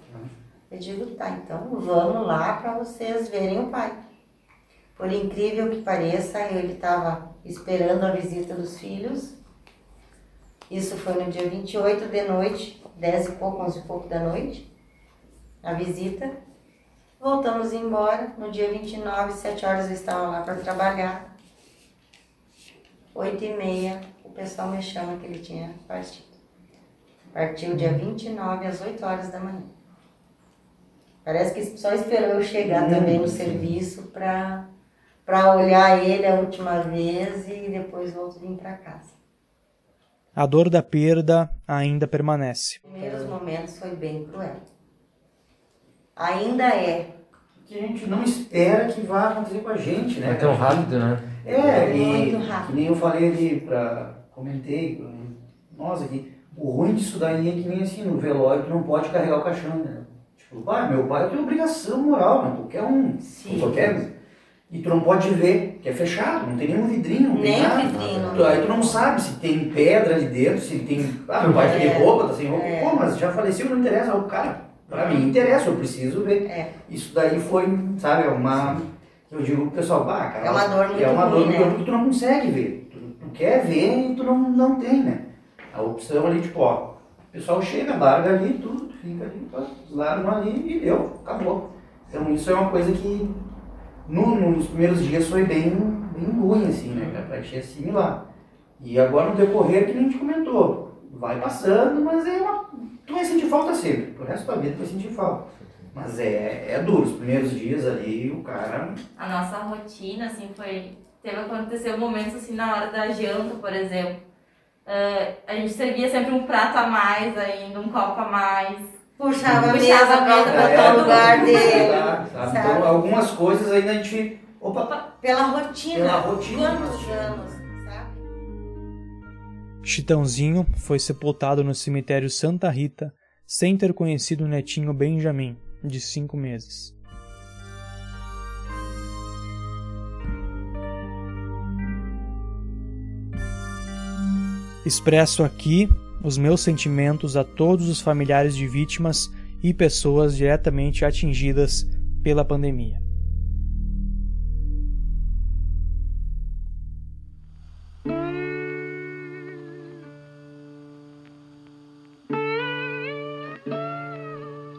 Speaker 15: Eu digo, tá, então vamos lá para vocês verem o pai. Por incrível que pareça, ele estava esperando a visita dos filhos. Isso foi no dia 28 de noite, 10 e pouco, 11 e pouco da noite, a visita. Voltamos embora. No dia 29, 7 horas eu estava lá para trabalhar. 8 e meia, o pessoal me chama que ele tinha partido. Partiu dia 29 às 8 horas da manhã. Parece que só esperou eu chegar também no serviço para para olhar ele a última vez e depois volto vir para casa.
Speaker 1: A dor da perda ainda permanece.
Speaker 15: Os primeiros momentos foi bem cruel. Ainda é.
Speaker 16: Que a gente não espera que vá acontecer com a gente, né?
Speaker 17: É tão rápido, né?
Speaker 16: É, e
Speaker 15: Muito rápido.
Speaker 16: que nem eu falei ali, pra, comentei, nós aqui, o ruim disso daí é que nem assim, no velório tu não pode carregar o caixão, né? Tipo, pai, meu pai tem obrigação moral, né? Qualquer um,
Speaker 15: Sim.
Speaker 16: qualquer e tu não pode ver, que é fechado, não tem nenhum vidrinho, não tem
Speaker 15: Nem
Speaker 16: nada.
Speaker 15: vidrinho,
Speaker 16: Tu- aí tu não sabe se tem pedra ali dentro, se tem. Ah, meu pai de
Speaker 15: É.
Speaker 16: roupa, tá sem roupa.
Speaker 15: É.
Speaker 16: Pô, mas já faleceu, não interessa. O cara, pra mim interessa, eu preciso ver.
Speaker 15: É.
Speaker 16: Isso daí foi, sabe, é uma. Eu digo pro pessoal, bah, cara.
Speaker 15: É uma dor muito
Speaker 16: É uma dor muito
Speaker 15: né?
Speaker 16: porque tu não consegue ver. Tu, tu quer ver e tu não, não tem, né? A opção ali, tipo, ó, o pessoal chega, larga ali, tudo, tu fica ali, largam ali e deu, acabou. Então isso é uma coisa que no- nos primeiros dias foi bem, bem ruim, assim, né, cara, pra te assimilar. E agora no decorrer, que a gente comentou, vai passando, mas é uma. Tu vai sentir falta sempre. Pro resto da vida tu vai sentir falta. Mas é, é duro, os primeiros dias ali, o cara.
Speaker 18: a nossa rotina, assim, foi. Teve aconteceu momentos assim na hora da janta, por exemplo. Eh, a gente servia sempre um prato a mais ainda, um copo a mais.
Speaker 15: Puxava
Speaker 18: Puxava a mesa
Speaker 15: botar
Speaker 18: todo
Speaker 15: lugar dele.
Speaker 16: Sabe?
Speaker 15: sabe?
Speaker 16: Então, algumas coisas ainda a gente. Opa,
Speaker 15: Pela rotina.
Speaker 16: Pela rotina.
Speaker 15: Quantos anos, sabe?
Speaker 1: Chitãozinho foi sepultado no cemitério Santa Rita sem ter conhecido o netinho Benjamin, de 5 meses. Expresso aqui os meus sentimentos a todos os familiares de vítimas e pessoas diretamente atingidas pela pandemia.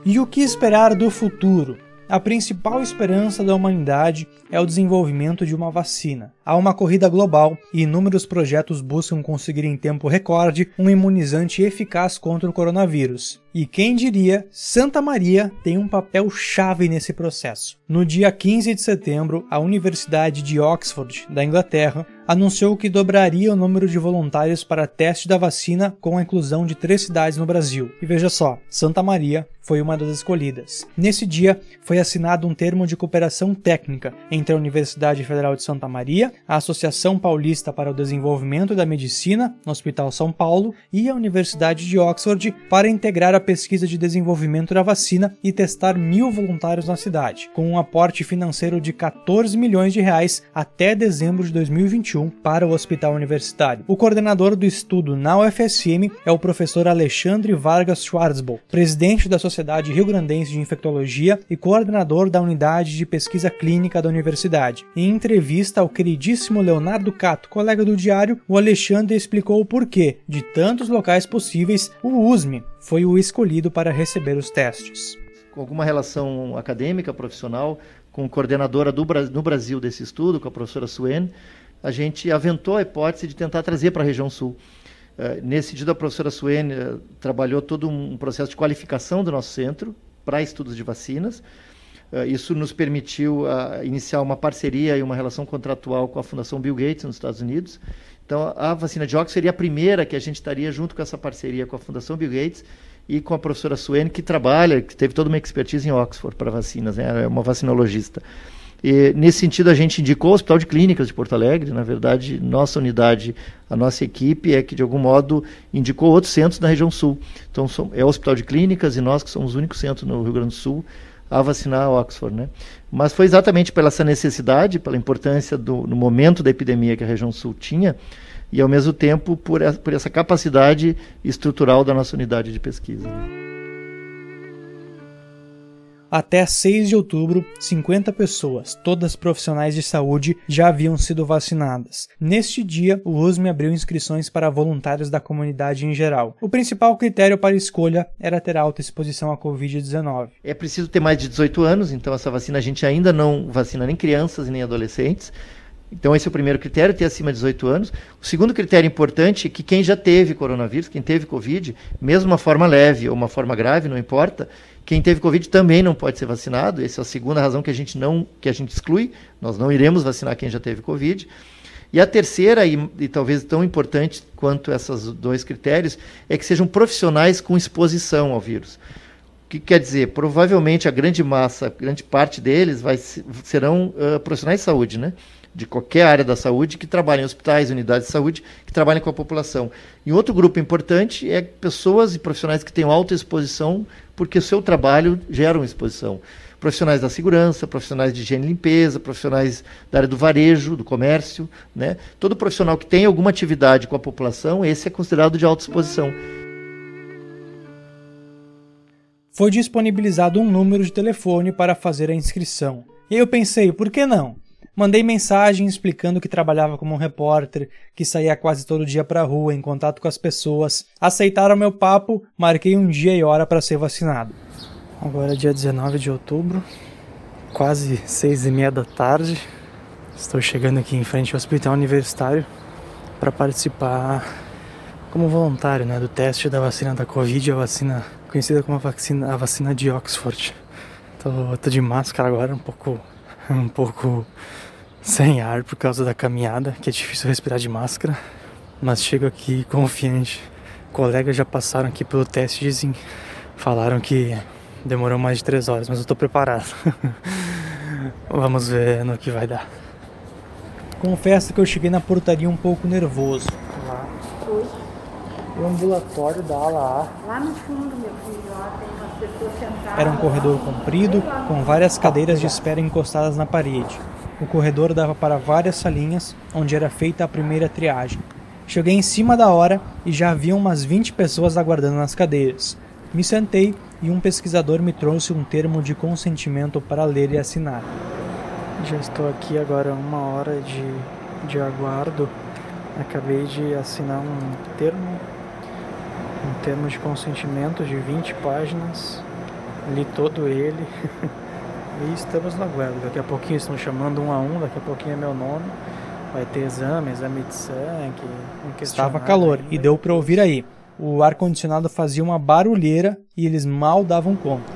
Speaker 1: E o que esperar do futuro? A principal esperança da humanidade é o desenvolvimento de uma vacina. Há uma corrida global e inúmeros projetos buscam conseguir em tempo recorde um imunizante eficaz contra o coronavírus. E quem diria, Santa Maria tem um papel chave nesse processo. No dia 15 de setembro, a Universidade de Oxford, da Inglaterra, anunciou que dobraria o número de voluntários para teste da vacina com a inclusão de três cidades no Brasil. E veja só, Santa Maria foi uma das escolhidas. Nesse dia, foi assinado um termo de cooperação técnica entre a Universidade Federal de Santa Maria, a Associação Paulista para o Desenvolvimento da Medicina, no Hospital São Paulo, e a Universidade de Oxford para integrar a pesquisa de desenvolvimento da vacina e testar mil voluntários na cidade, com um aporte financeiro de 14 milhões de reais até dezembro de 2021 para o hospital universitário. O coordenador do estudo na UFSM é o professor Alexandre Vargas Schwarzbo, presidente da Sociedade Rio Grandense de Infectologia e coordenador da unidade de pesquisa clínica da universidade. Em entrevista ao queridíssimo Leonardo Cato, colega do diário, o Alexandre explicou o porquê, de tantos locais possíveis, o USME foi o escolhido para receber os testes.
Speaker 17: Com alguma relação acadêmica, profissional, com coordenadora do, no Brasil desse estudo, com a professora Suen, a gente aventou a hipótese de tentar trazer para a região sul. Uh, nesse sentido, a professora Suen uh, trabalhou todo um processo de qualificação do nosso centro para estudos de vacinas. Uh, isso nos permitiu iniciar uma parceria e uma relação contratual com a Fundação Bill Gates nos Estados Unidos. Então, a vacina de Oxford seria a primeira que a gente estaria junto com essa parceria com a Fundação Bill Gates e com a professora Suen, que trabalha, que teve toda uma expertise em Oxford para vacinas, né? é uma vacinologista. E, nesse sentido, a gente indicou o Hospital de Clínicas de Porto Alegre. Na verdade, nossa unidade, a nossa equipe é que, de algum modo, indicou outros centros na região sul. Então, é o Hospital de Clínicas e nós, que somos o único centro no Rio Grande do Sul a vacinar Oxford. Né? Mas foi exatamente pela essa necessidade, pela importância do, no momento da epidemia que a região sul tinha, e ao mesmo tempo por, por essa capacidade estrutural da nossa unidade de pesquisa.
Speaker 1: Até 6 de outubro, 50 pessoas, todas profissionais de saúde, já haviam sido vacinadas. Neste dia, o USM abriu inscrições para voluntários da comunidade em geral. O principal critério para escolha era ter alta exposição à Covid-19.
Speaker 17: É preciso ter mais de 18 anos, então essa vacina a gente ainda não vacina nem crianças nem adolescentes. Então, esse é o primeiro critério, ter acima de 18 anos. O segundo critério importante é que quem já teve coronavírus, quem teve Covid, mesmo uma forma leve ou uma forma grave, não importa, quem teve Covid também não pode ser vacinado. Essa é a segunda razão que a gente não que a gente exclui. Nós não iremos vacinar quem já teve Covid. E a terceira, e, e talvez tão importante quanto esses dois critérios, é que sejam profissionais com exposição ao vírus. O que quer dizer? Provavelmente a grande massa, grande parte deles vai, serão uh, profissionais de saúde, né? De qualquer área da saúde que trabalhem em hospitais, unidades de saúde, que trabalhem com a população. E outro grupo importante é pessoas e profissionais que tenham alta exposição, porque o seu trabalho gera uma exposição. Profissionais da segurança, profissionais de higiene e limpeza, profissionais da área do varejo, do comércio. Né? Todo profissional que tem alguma atividade com a população, esse é considerado de alta exposição.
Speaker 1: Foi disponibilizado um número de telefone para fazer a inscrição. E eu pensei, por que não? Mandei mensagem explicando que trabalhava como um repórter, que saía quase todo dia para a rua em contato com as pessoas. Aceitaram meu papo, marquei um dia e hora para ser vacinado. Agora é dia 19 de outubro, quase seis e meia da tarde. Estou chegando aqui em frente ao hospital universitário para participar como voluntário né, do teste da vacina da Covid, a vacina conhecida como a vacina, a vacina de Oxford. Tô, tô de máscara agora, um pouco, um pouco sem ar por causa da caminhada, que é difícil respirar de máscara. Mas chego aqui confiante. Colegas já passaram aqui pelo teste e dizem, falaram que demorou mais de três horas, mas eu tô preparado. Vamos ver no que vai dar. Confesso que eu cheguei na portaria um pouco nervoso. Lá. O ambulatório da ala
Speaker 15: A. Lá no fundo, meu filho, ó, tem umas pessoas sentadas.
Speaker 1: Era um corredor comprido, com várias cadeiras de espera encostadas na parede. O corredor dava para várias salinhas, onde era feita a primeira triagem. Cheguei em cima da hora e já havia umas 20 pessoas aguardando nas cadeiras. Me sentei e um pesquisador me trouxe um termo de consentimento para ler e assinar. Já estou aqui agora uma hora de, de aguardo. Acabei de assinar um termo, um termo de consentimento de 20 páginas. Li todo ele. E estamos aguardo. Daqui a pouquinho estão chamando um a um, daqui a pouquinho é meu nome. Vai ter exame, exame de sangue. Um Estava calor e deu para ouvir aí. O ar-condicionado fazia uma barulheira e eles mal davam conta.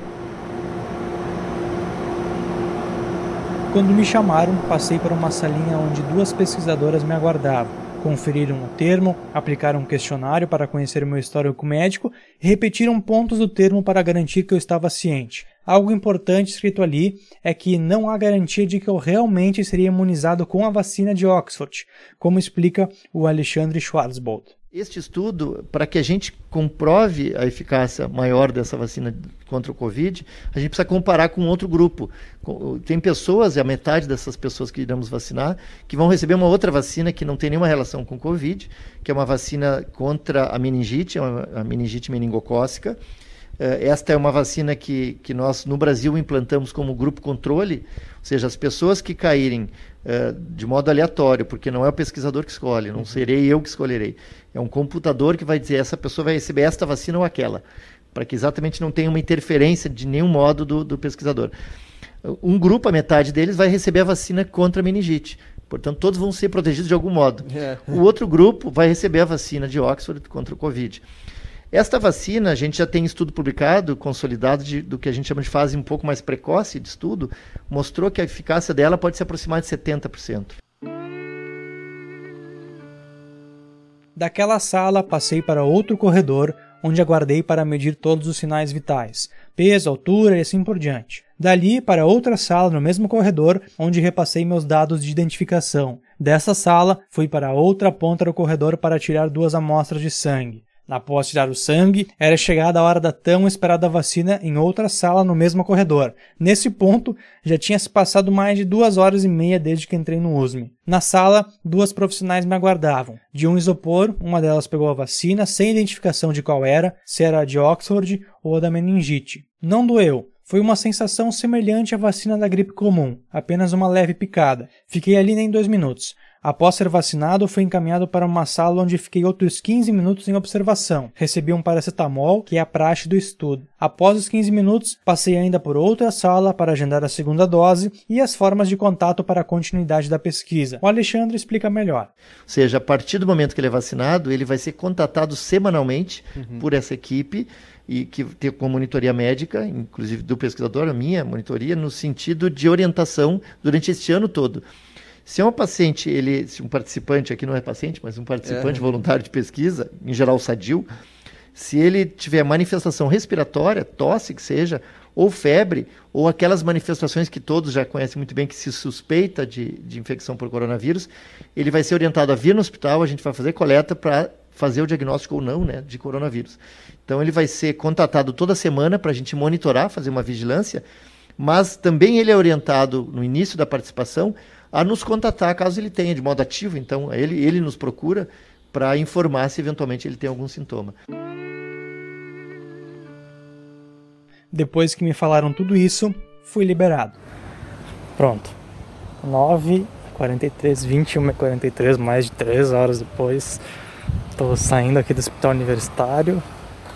Speaker 1: Quando me chamaram, passei para uma salinha onde duas pesquisadoras me aguardavam. Conferiram o termo, aplicaram um questionário para conhecer meu histórico médico e repetiram pontos do termo para garantir que eu estava ciente. Algo importante escrito ali é que não há garantia de que eu realmente seria imunizado com a vacina de Oxford, como explica o Alexandre Schwarzbold.
Speaker 17: Este estudo, para que a gente comprove a eficácia maior dessa vacina contra o Covid, a gente precisa comparar com outro grupo. Tem pessoas, e a metade dessas pessoas que iremos vacinar, que vão receber uma outra vacina que não tem nenhuma relação com o Covid, que é uma vacina contra a meningite, a meningite meningocócica, eh, esta é uma vacina que, que nós, no Brasil, implantamos como grupo controle, ou seja, as pessoas que caírem uh, de modo aleatório, porque não é o pesquisador que escolhe, não uhum. serei eu que escolherei. É um computador que vai dizer essa pessoa vai receber esta vacina ou aquela. para que exatamente não tenha uma interferência de nenhum modo do, do pesquisador. Um grupo, a metade deles, vai receber a vacina contra a meningite. Portanto, todos vão ser protegidos de algum modo.
Speaker 19: É.
Speaker 17: O outro grupo vai receber a vacina de Oxford contra o Covid. Esta vacina, a gente já tem estudo publicado, consolidado, de, do que a gente chama de fase um pouco mais precoce de estudo, mostrou que a eficácia dela pode se aproximar de 70%.
Speaker 1: Daquela sala, passei para outro corredor, onde aguardei para medir todos os sinais vitais, peso, altura e assim por diante. Dali para outra sala no mesmo corredor, onde repassei meus dados de identificação. Dessa sala, fui para outra ponta do corredor para tirar duas amostras de sangue. Após tirar o sangue, era chegada a hora da tão esperada vacina em outra sala no mesmo corredor. Nesse ponto, já tinha se passado mais de duas horas e meia desde que entrei no USME. Na sala, duas profissionais me aguardavam. De um isopor, uma delas pegou a vacina sem identificação de qual era, se era a de Oxford ou a da meningite. Não doeu, foi uma sensação semelhante à vacina da gripe comum, apenas uma leve picada. Fiquei ali nem dois minutos. Após ser vacinado, fui encaminhado para uma sala onde fiquei outros 15 minutos em observação. Recebi um paracetamol, que é a praxe do estudo. Após os 15 minutos, passei ainda por outra sala para agendar a segunda dose e as formas de contato para a continuidade da pesquisa. O Alexandre explica melhor.
Speaker 17: Ou seja, a partir do momento que ele é vacinado, ele vai ser contatado semanalmente
Speaker 1: Uhum.
Speaker 17: por essa equipe e que tem com monitoria médica, inclusive do pesquisador, a minha monitoria, no sentido de orientação durante este ano todo. Se é um paciente, ele, se um participante, aqui não é paciente, mas um participante
Speaker 19: É.
Speaker 17: voluntário de pesquisa, em geral sadio, se ele tiver manifestação respiratória, tosse que seja, ou febre, ou aquelas manifestações que todos já conhecem muito bem, que se suspeita de, de infecção por coronavírus, ele vai ser orientado a vir no hospital, a gente vai fazer coleta para fazer o diagnóstico ou não né, de coronavírus. Então ele vai ser contatado toda semana para a gente monitorar, fazer uma vigilância, mas também ele é orientado no início da participação a nos contatar caso ele tenha de modo ativo, então ele, ele nos procura para informar se eventualmente ele tem algum sintoma.
Speaker 1: Depois que me falaram tudo isso, fui liberado. Pronto. 9 43 21 e 43 mais de 3 horas depois. Tô saindo aqui do hospital universitário,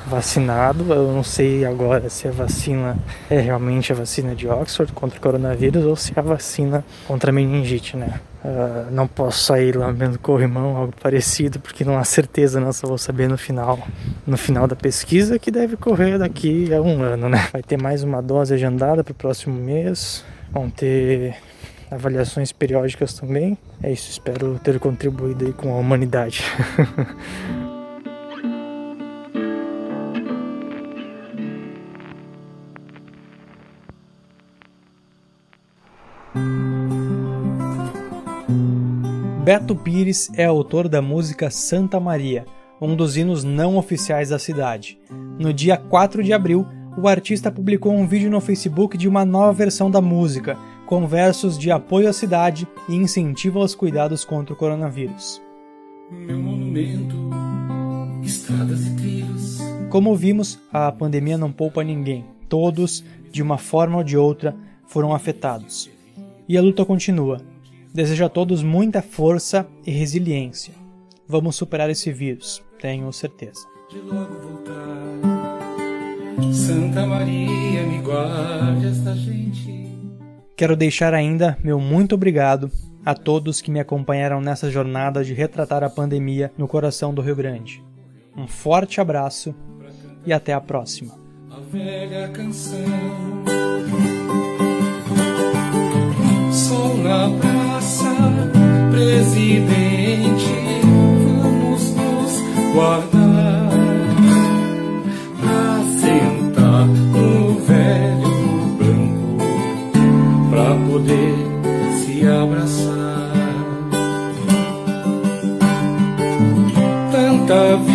Speaker 1: vacinado. Eu não sei agora se a vacina é realmente a vacina de Oxford contra o coronavírus ou se é a vacina contra a meningite, né? Ah, não posso sair lá vendo corrimão, algo parecido, porque não há certeza, não. Só vou saber no final, no final da pesquisa, que deve correr daqui a um ano, né? Vai ter mais uma dose agendada para o próximo mês. Vão ter avaliações periódicas também. É isso, espero ter contribuído aí com a humanidade. Beto Pires é autor da música Santa Maria, um dos hinos não oficiais da cidade. No dia 4 de abril, o artista publicou um vídeo no Facebook de uma nova versão da música, com versos de apoio à cidade e incentivo aos cuidados contra o coronavírus.
Speaker 19: Meu monumento, estradas e trilhos.
Speaker 1: Como vimos, a pandemia não poupa ninguém. Todos, de uma forma ou de outra, foram afetados. E a luta continua. Desejo a todos muita força e resiliência. Vamos superar esse vírus, tenho certeza.
Speaker 19: De logo voltar. Santa Maria, me guarde esta gente.
Speaker 1: Quero deixar ainda meu muito obrigado a todos que me acompanharam nessa jornada de retratar a pandemia no coração do Rio Grande. Um forte abraço e até a próxima.
Speaker 19: A velha canção. Sol na praça, presidente, vamos nos guardar pra sentar no velho branco, pra poder se abraçar. Tanta vida